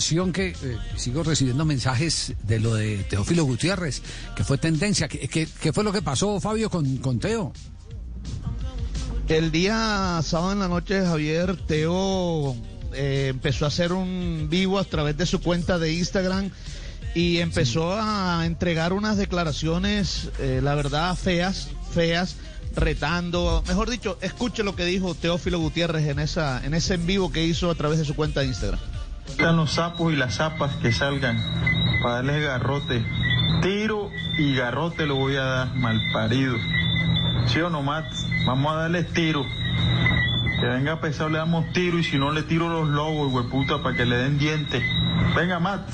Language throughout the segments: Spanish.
atención que eh, sigo recibiendo mensajes de lo de Teófilo Gutiérrez, que fue tendencia. ¿Qué, qué- qué fue lo que pasó, Fabio, con, con Teo? El día sábado en la noche, Javier, Teo eh, empezó a hacer un vivo a través de su cuenta de Instagram y empezó a entregar unas declaraciones, eh, la verdad, feas, feas, retando. Mejor dicho, escuche lo que dijo Teófilo Gutiérrez en, esa, en ese en vivo que hizo a través de su cuenta de Instagram. Están los sapos y las zapas que salgan para darles garrote. Tiro y garrote lo voy a dar, malparido. ¿Sí o no, Matt? Vamos a darles tiro. Que venga pesado, le damos tiro y si no le tiro los lobos, hueputa, para que le den dientes. Venga, Matt.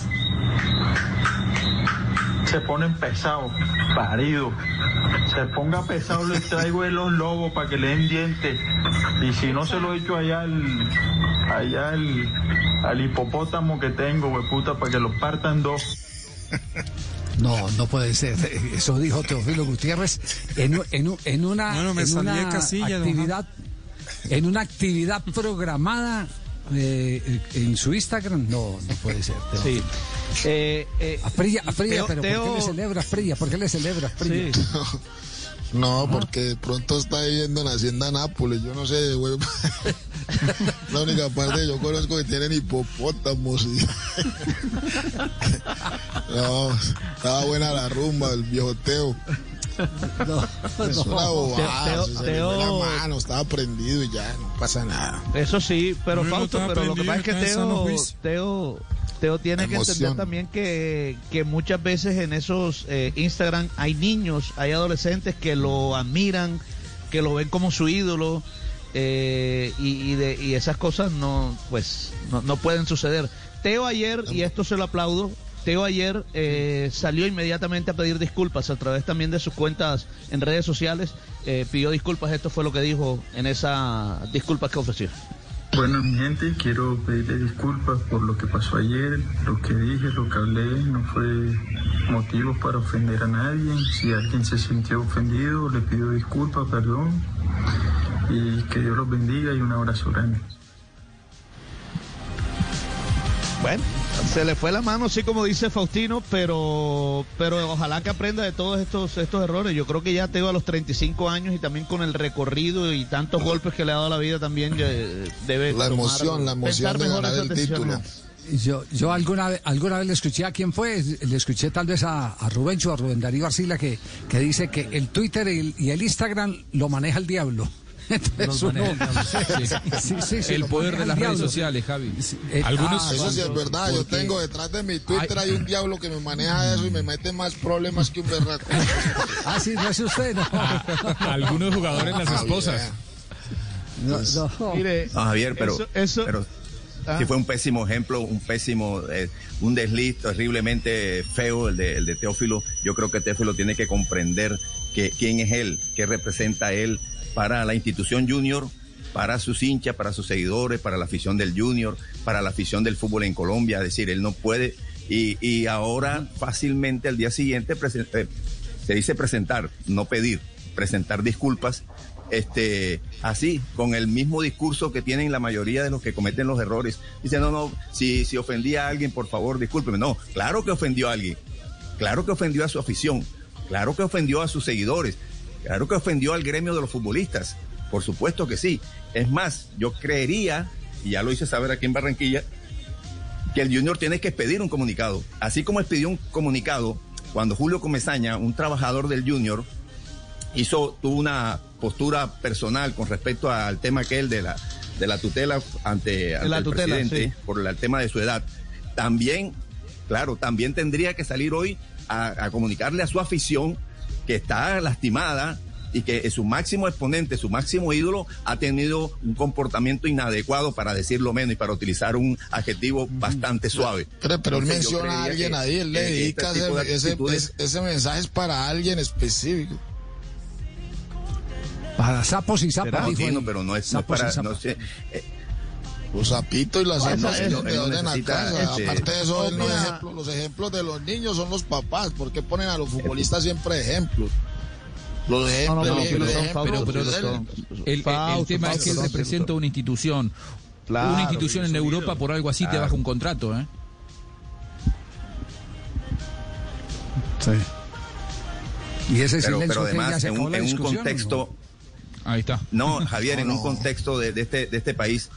Se ponen pesados, parido. Se ponga pesado, le traigo de los lobos para que le den dientes. Y si no se lo echo allá al, allá al, al hipopótamo que tengo, hueputa, para que lo partan dos. No, no puede ser. Eso dijo Teófilo Gutiérrez en, en, en una, Bueno, me en una actividad, en una actividad programada eh, en su Instagram. No, no puede ser. Sí. Eh, eh, Afrilla, Teo- pero ¿por qué Teo- le celebra Afrilla? ¿Por qué le celebra Afrilla? Sí. No, porque de pronto está viviendo en Hacienda Nápoles. Yo no sé, güey. La única parte que yo conozco que tienen hipopótamos. y- No, estaba buena la rumba, el viejo No, Es una bobada. Teo- se la mano, estaba prendido y ya, no pasa nada. Eso sí, pero No, Fausto, pero lo que pasa es que Teo. Teo, Teo tiene que entender también que, que muchas veces en esos eh, Instagram hay niños, hay adolescentes que lo admiran, que lo ven como su ídolo eh, y, y de, y esas cosas no, pues, no, no pueden suceder. Teo ayer, y esto se lo aplaudo, Teo ayer eh, salió inmediatamente a pedir disculpas a través también de sus cuentas en redes sociales, eh, pidió disculpas, esto fue lo que dijo en esa disculpas que ofreció. Bueno, mi gente, quiero pedirle disculpas por lo que pasó ayer, lo que dije, lo que hablé, no fue motivo para ofender a nadie. Si alguien se sintió ofendido, le pido disculpas, perdón, y que Dios los bendiga y un abrazo grande. Bueno, se le fue la mano, sí, como dice Faustino, pero, pero ojalá que aprenda de todos estos, estos errores. Yo creo que ya Teo a los 35 años y también con el recorrido y tantos golpes que le ha dado la vida también eh, debe La tomar- emoción, la emoción de ganar el título. Yo, yo alguna vez, alguna vez le escuché a quién fue, le escuché tal vez a, a Rubencho, a Rubén Darío Arcila, que, que dice que el Twitter y el, y el Instagram lo maneja el diablo. Entonces uno- el diablo. Sí, sí, sí, el lo poder de las redes sociales, Javi. Eh, Algunos ah, Eso sí es verdad, yo tengo detrás de mi Twitter hay un diablo que me maneja eso y me mete más problemas que un berraco. Ah, sí, no es usted, no. algunos jugadores las esposas. No, no. Mire, No, Javier, pero, eso, eso- pero Ah. sí fue un pésimo ejemplo, un pésimo, eh, un desliz terriblemente feo el de, el de Teófilo. Yo creo que Teófilo tiene que comprender que, quién es él, qué representa él para la institución junior, para sus hinchas, para sus seguidores, para la afición del junior, para la afición del fútbol en Colombia. Es decir, él no puede. Y, y ahora fácilmente al día siguiente eh, se dice presentar, no pedir, presentar disculpas este, así, con el mismo discurso que tienen la mayoría de los que cometen los errores. Dice, no, no, si, si ofendí a alguien, por favor, discúlpeme. No, claro que ofendió a alguien. Claro que ofendió a su afición. Claro que ofendió a sus seguidores. Claro que ofendió al gremio de los futbolistas. Por supuesto que sí. Es más, yo creería, y ya lo hice saber aquí en Barranquilla, que el Junior tiene que expedir un comunicado. Así como expidió un comunicado cuando Julio Comesaña, un trabajador del Junior, hizo, tuvo una postura personal con respecto al tema aquel de la, de la tutela ante, ante la el tutela, presidente sí. por el tema de su edad. También, claro, también tendría que salir hoy a, a comunicarle a su afición que está lastimada y que su máximo exponente, su máximo ídolo, ha tenido un comportamiento inadecuado para decirlo menos y para utilizar un adjetivo bastante suave. Pero, pero él menciona a alguien que- ahí, él le que este dedica de ese, ese, actitudes- ese mensaje es para alguien específico. Para sapos y zapas. No, pero no es, no es para, no sé, eh, los zapitos y las emociones este Aparte de eso, los ejemplos, de los niños son los papás. porque ponen a los futbolistas siempre ejemplos? Los ejemplos, el, tema es que él representa una institución. Una institución en Europa por algo así te baja un contrato, ¿eh? Sí. Y ese pero, pero además, en un, contexto. No? Ahí está. No, Javier, en un contexto de, este, de este país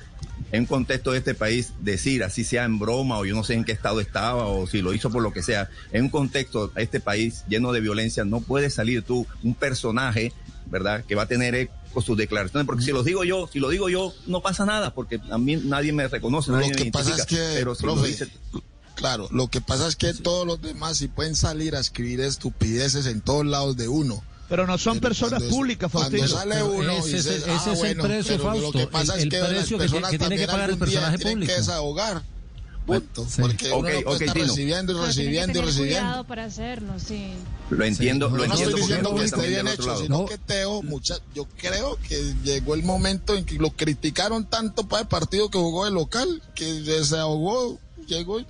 en un contexto de este país, decir, así sea en broma o yo no sé en qué estado estaba o si lo hizo por lo que sea, en un contexto de este país lleno de violencia, no puede salir tú un personaje, ¿verdad?, que va a tener eco sus declaraciones, porque si lo digo yo, si lo digo yo, no pasa nada, porque a mí nadie me reconoce, Lo nadie me que pasa es que, pero si lo profe, dice, claro, lo que pasa es que todos los demás sí pueden salir a escribir estupideces en todos lados de uno. Pero no son Pero personas cuando- públicas, Cuando Faustino. sale uno ese y es el- dice, ese ah, es el bueno, precio, pero Lo Fausto, que pasa el- es el que precio las que- personas que tiene que también pagar el algún día personaje tienen público. que desahogar. Punto. Sí. Porque uno Ok, no puede ok, estar Tino. recibiendo y que recibiendo y recibiendo. cuidado para hacerlo, sí. lo entiendo, Sí, lo no entiendo estoy diciendo uno que está esté bien hecho, lado. sino No. que Teo, mucha, yo creo que llegó el momento en que lo criticaron tanto para el partido que jugó de local, que desahogó, llegó y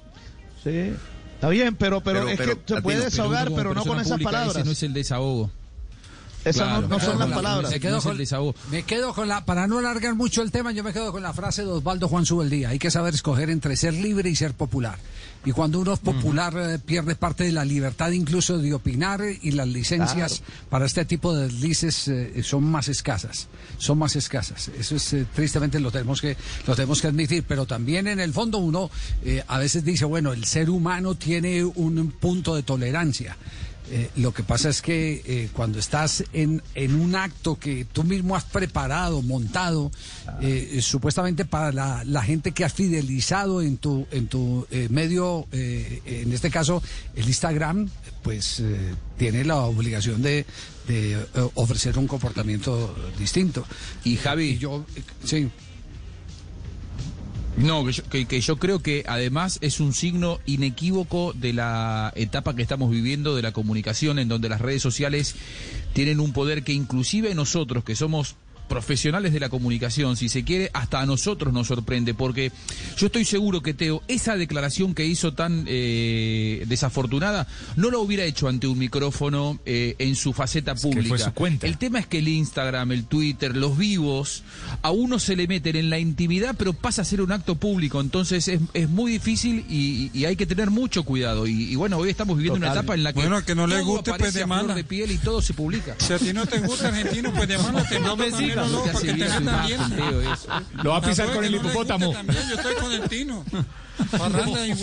Sí. Está bien, pero, pero, Pero- es pero, que se puede desahogar, uno pero, no con esas palabras. Ese no es el desahogo. Esas no- Claro. no, son las palabras. Me quedo, con, me quedo con la, para no alargar mucho el tema, yo me quedo con la frase de Osvaldo Juan Subeldía. Hay que saber escoger entre ser libre y ser popular. Y cuando uno es popular, eh, pierde parte de la libertad incluso de opinar eh, y las licencias para este tipo de deslices eh, son más escasas. Son más escasas. Eso es, eh, tristemente, lo tenemos que, lo tenemos que admitir. Pero también en el fondo uno a veces dice, bueno, el ser humano tiene un punto de tolerancia. Eh, lo que pasa es que eh, cuando estás en, en un acto que tú mismo has preparado, montado, eh, eh, supuestamente para la, la gente que has fidelizado en tu, en tu eh, medio, en este caso el Instagram, pues eh, tiene la obligación de, de, ofrecer un comportamiento distinto. Y Javi, Y yo, sí. No, que yo, que, que yo creo que además es un signo inequívoco de la etapa que estamos viviendo de la comunicación, en donde las redes sociales tienen un poder que inclusive nosotros, que somos profesionales de la comunicación, si se quiere, hasta a nosotros nos sorprende, porque yo estoy seguro que Teo, esa declaración que hizo tan eh, desafortunada, no la hubiera hecho ante un micrófono eh, en su faceta que pública. fue su cuenta. El tema es que el Instagram, el Twitter, los vivos, a uno se le meten en la intimidad, pero pasa a ser un acto público. Entonces es, es muy difícil y, y hay que tener mucho cuidado. Y, y bueno, hoy estamos viviendo una etapa en la que, Bueno, que no le guste, pues, aparece a flor demanda. de piel y todo se publica. Si a ti no te gusta argentino, pues demándate. No me sigas. No, hace porque te metan bien. Lo va a pisar con el no hipopótamo. también, yo estoy con el tino. Parranda y.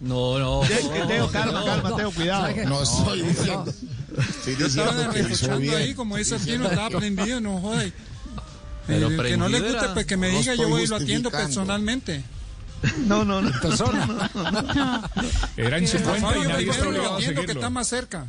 No, no. Teo, calma, calma, Teo, cuidado. no estoy diciendo. Estoy diciendo que hizo escuchando bien. ahí, como dice tino, estaba prendido, no jodas. Pero Eh, que no le guste, pues que me no diga, yo voy y lo atiendo personalmente. No, no, no. Persona. Era en su cuenta y nadie está primero lo obligado a atiendo que seguirlo. está más cerca.